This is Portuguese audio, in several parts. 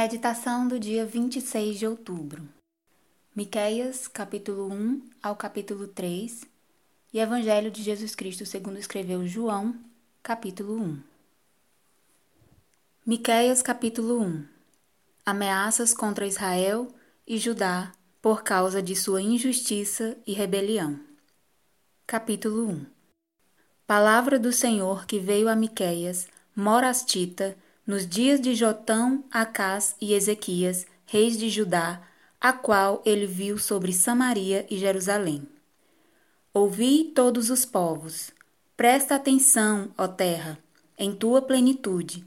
Meditação do dia 26 de outubro. Miqueias, capítulo 1 ao capítulo 3 e Evangelho de Jesus Cristo segundo escreveu João, capítulo 1. Miqueias, capítulo 1. Ameaças contra Israel e Judá por causa de sua injustiça e rebelião. Capítulo 1. Palavra do Senhor que veio a Miqueias, morastita, nos dias de Jotão, Acás e Ezequias, reis de Judá, a qual ele viu sobre Samaria e Jerusalém. Ouvi todos os povos, presta atenção, ó terra, em tua plenitude,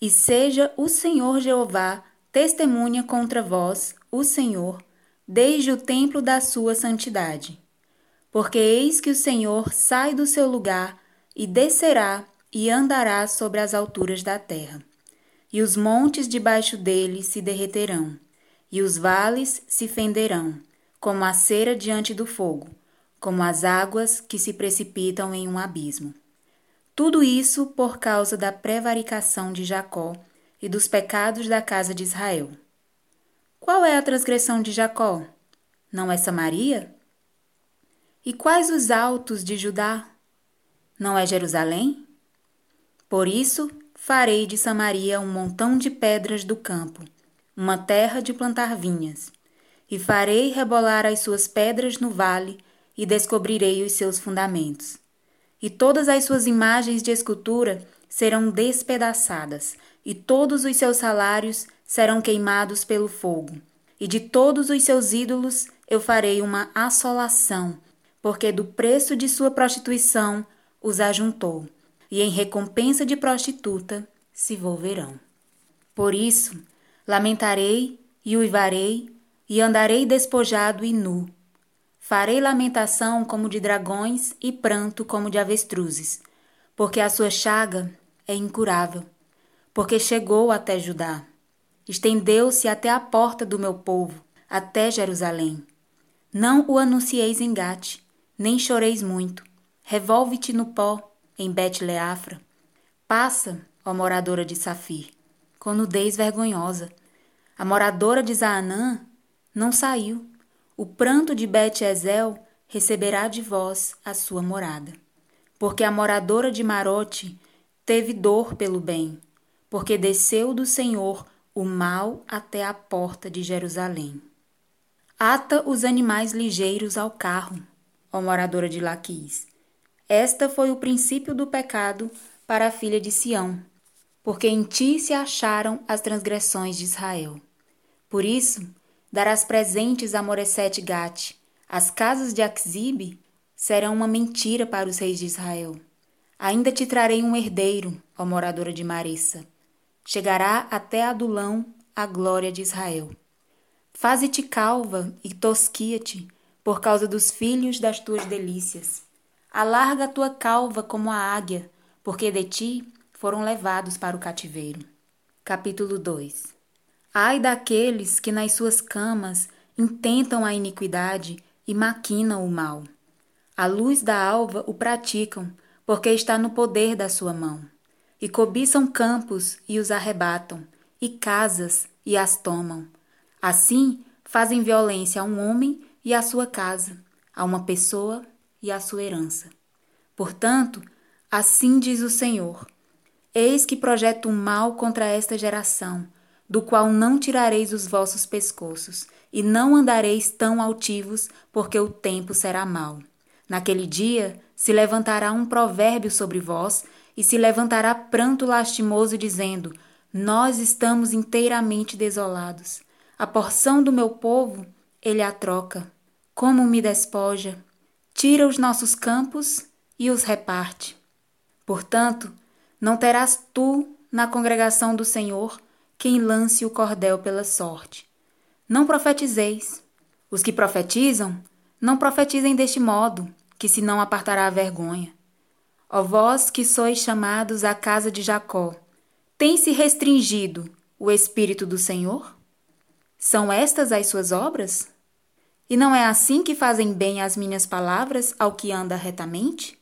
e seja o Senhor Jeová testemunha contra vós, o Senhor, desde o templo da sua santidade. Porque eis que o Senhor sai do seu lugar e descerá e andará sobre as alturas da terra e os montes debaixo dele se derreterão, e os vales se fenderão, como a cera diante do fogo, como as águas que se precipitam em um abismo. Tudo isso por causa da prevaricação de Jacó e dos pecados da casa de Israel. Qual é a transgressão de Jacó? Não é Samaria? E quais os altos de Judá? Não é Jerusalém? Por isso farei de Samaria um montão de pedras do campo, uma terra de plantar vinhas, e farei rebolar as suas pedras no vale, e descobrirei os seus fundamentos. E todas as suas imagens de escultura serão despedaçadas, e todos os seus salários serão queimados pelo fogo. E de todos os seus ídolos eu farei uma assolação, porque do preço de sua prostituição os ajuntou e em recompensa de prostituta se volverão. Por isso, lamentarei e uivarei, e andarei despojado e nu. Farei lamentação como de dragões e pranto como de avestruzes, porque a sua chaga é incurável, porque chegou até Judá. Estendeu-se até a porta do meu povo, até Jerusalém. Não o anuncieis em Gate, nem choreis muito. Revolve-te no pó, em Bet-Leafra. Passa, ó moradora de Safir, com nudez vergonhosa. A moradora de Zaanã não saiu. O pranto de Bet-Ezel receberá de vós a sua morada. Porque a moradora de Marote teve dor pelo bem, porque desceu do Senhor o mal até a porta de Jerusalém. Ata os animais ligeiros ao carro, ó moradora de Laquis, esta foi o princípio do pecado para a filha de Sião, porque em ti se acharam as transgressões de Israel. Por isso, darás presentes a Moresete Gate, as casas de Axibe serão uma mentira para os reis de Israel. Ainda te trarei um herdeiro, ó moradora de Marissa. Chegará até Adulão a glória de Israel. Faze-te calva e tosquia-te por causa dos filhos das tuas delícias. Alarga a tua calva como a águia, porque de ti foram levados para o cativeiro. Capítulo 2 Ai daqueles que nas suas camas intentam a iniquidade e maquinam o mal. A luz da alva o praticam, porque está no poder da sua mão. E cobiçam campos e os arrebatam, e casas e as tomam. Assim fazem violência a um homem e à sua casa, a uma pessoa e a sua herança. Portanto, assim diz o Senhor: Eis que projeto um mal contra esta geração, do qual não tirareis os vossos pescoços, e não andareis tão altivos, porque o tempo será mau. Naquele dia se levantará um provérbio sobre vós, e se levantará pranto lastimoso, dizendo: Nós estamos inteiramente desolados. A porção do meu povo, ele a troca. Como me despoja, tira os nossos campos e os reparte. Portanto, não terás tu na congregação do Senhor quem lance o cordel pela sorte. Não profetizeis. Os que profetizam, não profetizem deste modo, que se não apartará a vergonha. Ó vós que sois chamados à casa de Jacó, tem-se restringido o Espírito do Senhor? São estas as suas obras? E não é assim que fazem bem as minhas palavras ao que anda retamente?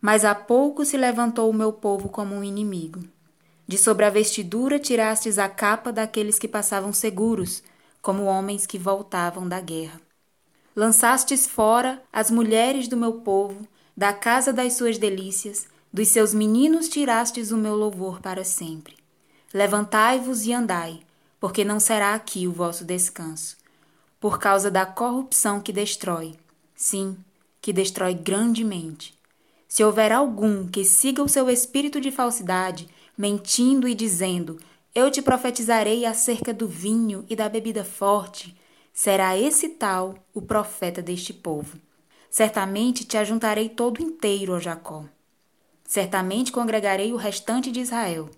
Mas há pouco se levantou o meu povo como um inimigo. De sobre a vestidura tirastes a capa daqueles que passavam seguros, como homens que voltavam da guerra. Lançastes fora as mulheres do meu povo, da casa das suas delícias, dos seus meninos tirastes o meu louvor para sempre. Levantai-vos e andai, porque não será aqui o vosso descanso, por causa da corrupção que destrói, sim, que destrói grandemente. Se houver algum que siga o seu espírito de falsidade, mentindo e dizendo: Eu te profetizarei acerca do vinho e da bebida forte, será esse tal o profeta deste povo. Certamente te ajuntarei todo inteiro, ó Jacó. Certamente congregarei o restante de Israel.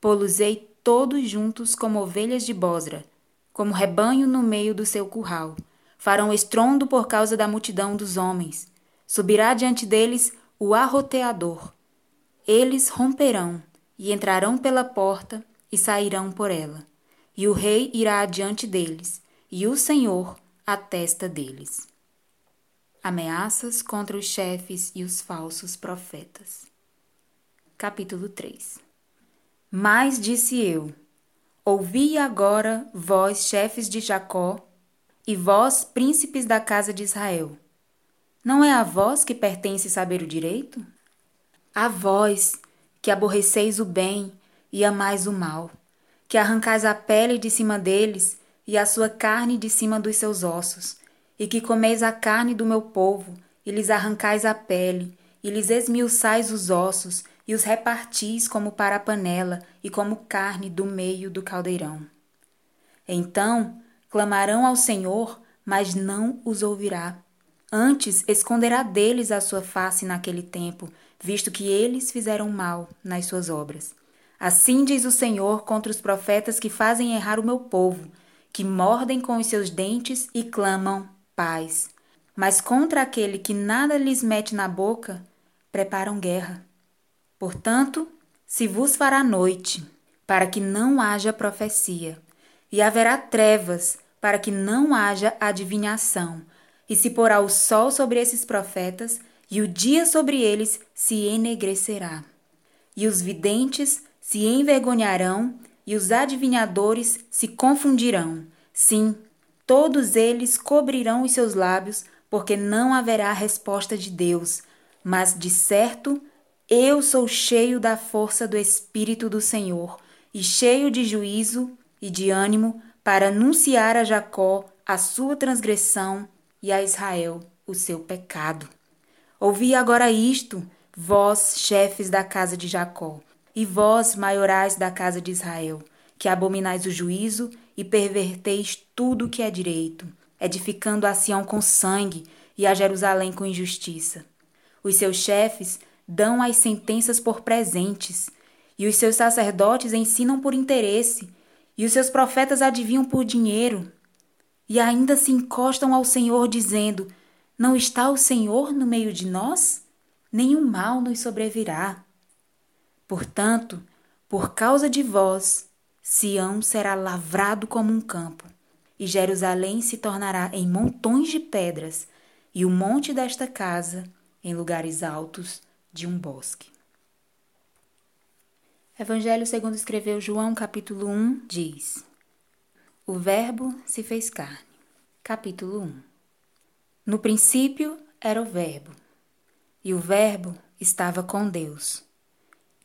Pô-los-ei todos juntos como ovelhas de Bosra, como rebanho no meio do seu curral. Farão estrondo por causa da multidão dos homens. Subirá diante deles o arroteador. Eles romperão e entrarão pela porta e sairão por ela. E o rei irá adiante deles, e o Senhor a testa deles. Ameaças contra os chefes e os falsos profetas. Capítulo 3 Mas disse eu: Ouvi agora, vós, chefes de Jacó, e vós, príncipes da casa de Israel. Não é a vós que pertence saber o direito? A vós, que aborreceis o bem e amais o mal, que arrancais a pele de cima deles e a sua carne de cima dos seus ossos, e que comeis a carne do meu povo, e lhes arrancais a pele, e lhes esmiuçais os ossos, e os repartis como para a panela e como carne do meio do caldeirão. Então clamarão ao Senhor, mas não os ouvirá. Antes esconderá deles a sua face naquele tempo, visto que eles fizeram mal nas suas obras. Assim diz o Senhor contra os profetas que fazem errar o meu povo, que mordem com os seus dentes e clamam paz. Mas contra aquele que nada lhes mete na boca, preparam guerra. Portanto, se vos fará noite, para que não haja profecia, e haverá trevas, para que não haja adivinhação, e se porá o sol sobre esses profetas, e o dia sobre eles se enegrecerá. E os videntes se envergonharão, e os adivinhadores se confundirão. Sim, todos eles cobrirão os seus lábios, porque não haverá resposta de Deus, mas de certo eu sou cheio da força do Espírito do Senhor e cheio de juízo e de ânimo para anunciar a Jacó a sua transgressão e a Israel o seu pecado. Ouvi agora isto, vós, chefes da casa de Jacó, e vós, maiorais da casa de Israel, que abominais o juízo e perverteis tudo o que é direito, edificando a Sião com sangue e a Jerusalém com injustiça. Os seus chefes dão as sentenças por presentes, e os seus sacerdotes ensinam por interesse, e os seus profetas adivinham por dinheiro, e ainda se encostam ao Senhor, dizendo: Não está o Senhor no meio de nós? Nenhum mal nos sobrevirá. Portanto, por causa de vós, Sião será lavrado como um campo, e Jerusalém se tornará em montões de pedras, e o monte desta casa em lugares altos de um bosque. Evangelho segundo escreveu João, capítulo 1, diz: O Verbo se fez carne. Capítulo 1. No princípio era o Verbo, e o Verbo estava com Deus,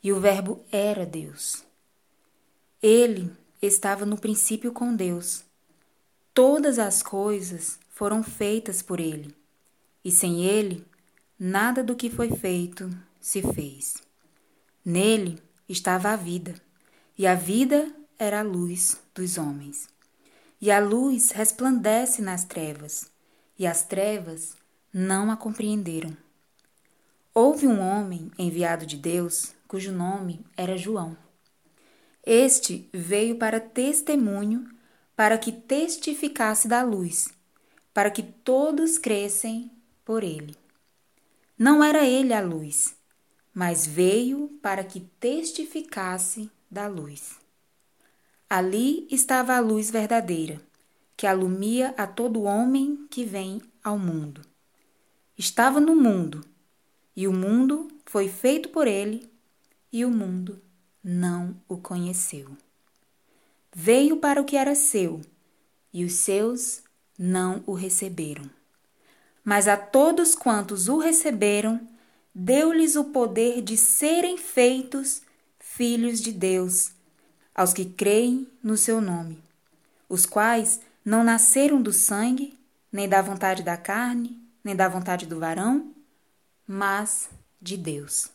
e o Verbo era Deus. Ele estava no princípio com Deus. Todas as coisas foram feitas por ele, e sem ele nada do que foi feito se fez. Nele estava a vida, e a vida era a luz dos homens. E a luz resplandece nas trevas, e as trevas não a compreenderam. Houve um homem enviado de Deus, cujo nome era João. Este veio para testemunho, para que testificasse da luz, para que todos crescem por ele. Não era ele a luz, mas veio para que testificasse da luz. Ali estava a luz verdadeira, que alumia a todo homem que vem ao mundo. Estava no mundo, e o mundo foi feito por ele, e o mundo não o conheceu. Veio para o que era seu, e os seus não o receberam. Mas a todos quantos o receberam, deu-lhes o poder de serem feitos filhos de Deus, aos que creem no seu nome, os quais não nasceram do sangue, nem da vontade da carne, nem da vontade do varão, mas de Deus.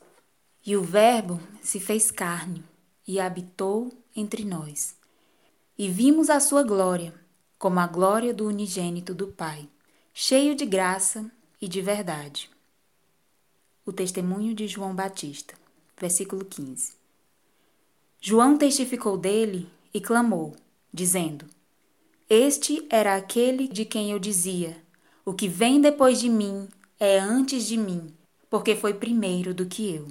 E o Verbo se fez carne e habitou entre nós. E vimos a sua glória, como a glória do unigênito do Pai, cheio de graça e de verdade. O testemunho de João Batista, versículo 15. João testificou dele e clamou, dizendo: Este era aquele de quem eu dizia: O que vem depois de mim é antes de mim, porque foi primeiro do que eu.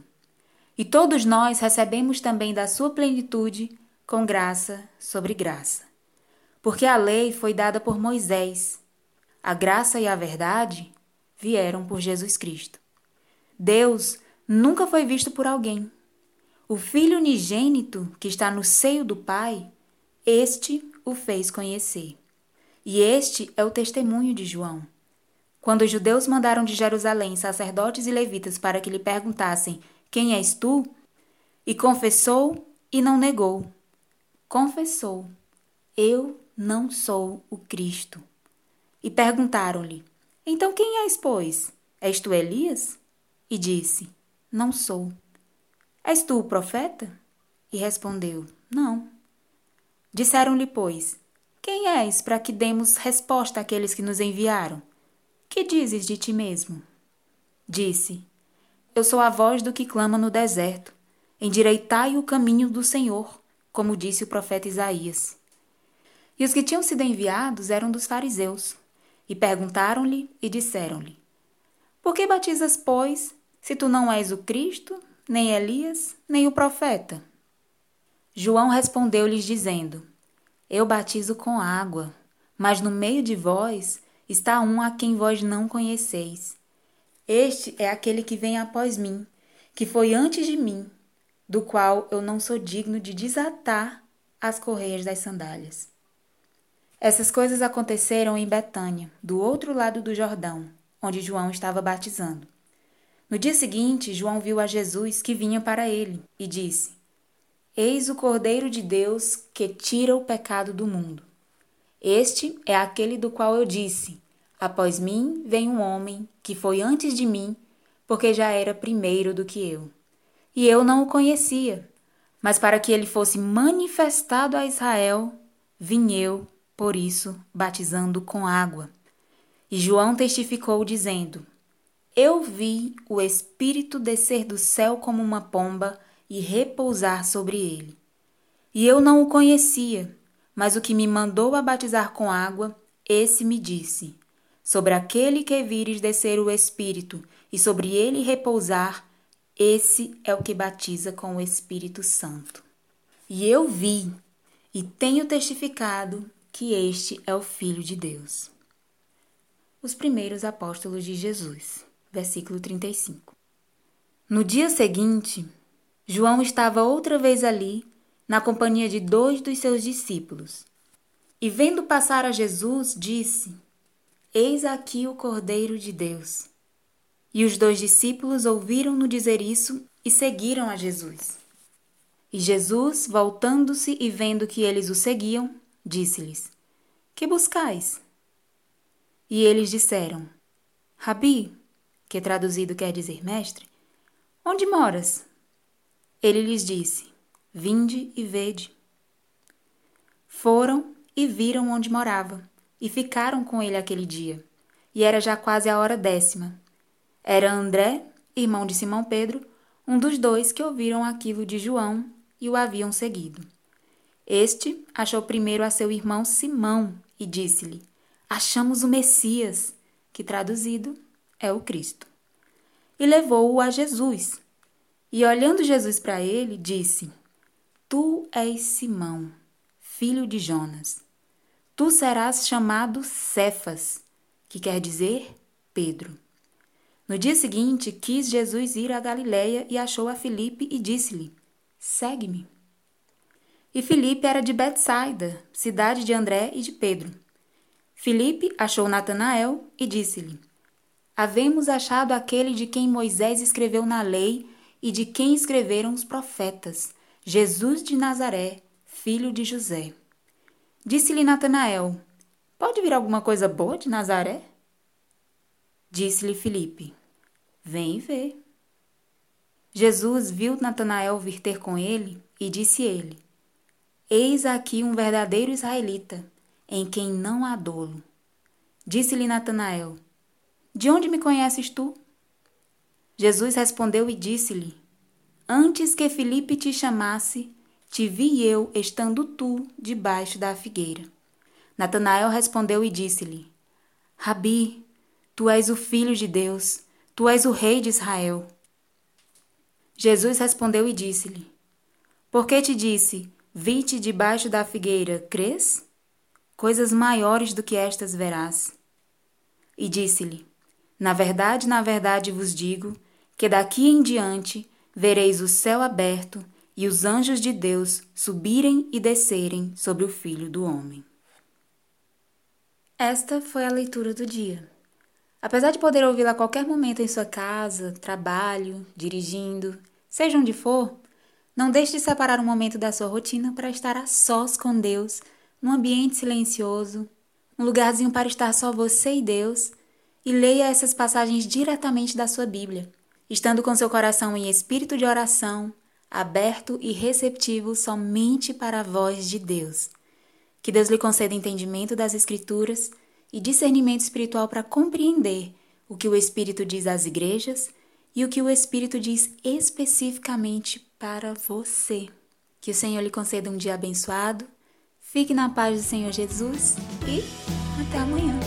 E todos nós recebemos também da sua plenitude, com graça sobre graça. Porque a lei foi dada por Moisés, a graça e a verdade vieram por Jesus Cristo. Deus nunca foi visto por alguém. O Filho unigênito que está no seio do Pai, este o fez conhecer. E este é o testemunho de João. Quando os judeus mandaram de Jerusalém sacerdotes e levitas para que lhe perguntassem quem és tu? E confessou e não negou. Confessou: Eu não sou o Cristo. E perguntaram-lhe: Então quem és, pois? És tu Elias? E disse: Não sou. És tu o profeta? E respondeu: Não. Disseram-lhe, pois: Quem és para que demos resposta àqueles que nos enviaram? Que dizes de ti mesmo? Disse: eu sou a voz do que clama no deserto. Endireitai o caminho do Senhor, como disse o profeta Isaías. E os que tinham sido enviados eram dos fariseus, e perguntaram-lhe e disseram-lhe: Por que batizas, pois, se tu não és o Cristo, nem Elias, nem o profeta? João respondeu-lhes, dizendo: Eu batizo com água, mas no meio de vós está um a quem vós não conheceis este é aquele que vem após mim, que foi antes de mim, do qual eu não sou digno de desatar as correias das sandálias. Essas coisas aconteceram em Betânia, do outro lado do Jordão, onde João estava batizando. No dia seguinte, João viu a Jesus que vinha para ele e disse: Eis o Cordeiro de Deus que tira o pecado do mundo. Este é aquele do qual eu disse: Após mim vem um homem que foi antes de mim, porque já era primeiro do que eu. E eu não o conhecia, mas para que ele fosse manifestado a Israel, vim eu, por isso, batizando com água. E João testificou, dizendo: Eu vi o Espírito descer do céu como uma pomba e repousar sobre ele. E eu não o conhecia, mas o que me mandou a batizar com água, esse me disse: Sobre aquele que vires descer o Espírito e sobre ele repousar, esse é o que batiza com o Espírito Santo. E eu vi e tenho testificado que este é o Filho de Deus. Os primeiros apóstolos de Jesus, versículo 35. No dia seguinte, João estava outra vez ali, na companhia de dois dos seus discípulos. E vendo passar a Jesus, disse: Eis aqui o Cordeiro de Deus. E os dois discípulos ouviram-no dizer isso e seguiram a Jesus. E Jesus, voltando-se e vendo que eles o seguiam, disse-lhes: Que buscais? E eles disseram: Rabi, que traduzido quer dizer mestre, onde moras? Ele lhes disse: Vinde e vede. Foram e viram onde morava e ficaram com ele aquele dia. E era já quase a hora décima. Era André, irmão de Simão Pedro, um dos dois que ouviram aquilo de João e o haviam seguido. Este achou primeiro a seu irmão Simão e disse-lhe: Achamos o Messias, que traduzido é o Cristo. E levou-o a Jesus. E olhando Jesus para ele, disse: Tu és Simão, filho de Jonas. Tu serás chamado Cefas, que quer dizer Pedro. No dia seguinte, quis Jesus ir a Galiléia e achou a Filipe e disse-lhe: Segue-me. E Filipe era de Betsaida, cidade de André e de Pedro. Filipe achou Natanael e disse-lhe: Havemos achado aquele de quem Moisés escreveu na lei e de quem escreveram os profetas, Jesus de Nazaré, filho de José. Disse-lhe Natanael: Pode vir alguma coisa boa de Nazaré? Disse-lhe Filipe: Vem vê. Jesus viu Natanael vir ter com ele e disse ele: Eis aqui um verdadeiro israelita, em quem não há dolo. Disse-lhe Natanael: De onde me conheces tu? Jesus respondeu e disse-lhe: Antes que Filipe te chamasse, te vi eu estando tu debaixo da figueira. Natanael respondeu e disse-lhe: Rabi, tu és o filho de Deus, tu és o rei de Israel. Jesus respondeu e disse-lhe: Por que te disse, vi-te debaixo da figueira, crês? Coisas maiores do que estas verás. E disse-lhe: Na verdade, na verdade vos digo, que daqui em diante vereis o céu aberto e os anjos de Deus subirem e descerem sobre o Filho do Homem. Esta foi a leitura do dia. Apesar de poder ouvi-la a qualquer momento em sua casa, trabalho, dirigindo, seja onde for, não deixe de separar um momento da sua rotina para estar a sós com Deus, num ambiente silencioso, um lugarzinho para estar só você e Deus, e leia essas passagens diretamente da sua Bíblia, estando com seu coração em espírito de oração, aberto e receptivo somente para a voz de Deus. Que Deus lhe conceda entendimento das Escrituras e discernimento espiritual para compreender o que o Espírito diz às igrejas e o que o Espírito diz especificamente para você. Que o Senhor lhe conceda um dia abençoado. Fique na paz do Senhor Jesus e até amanhã.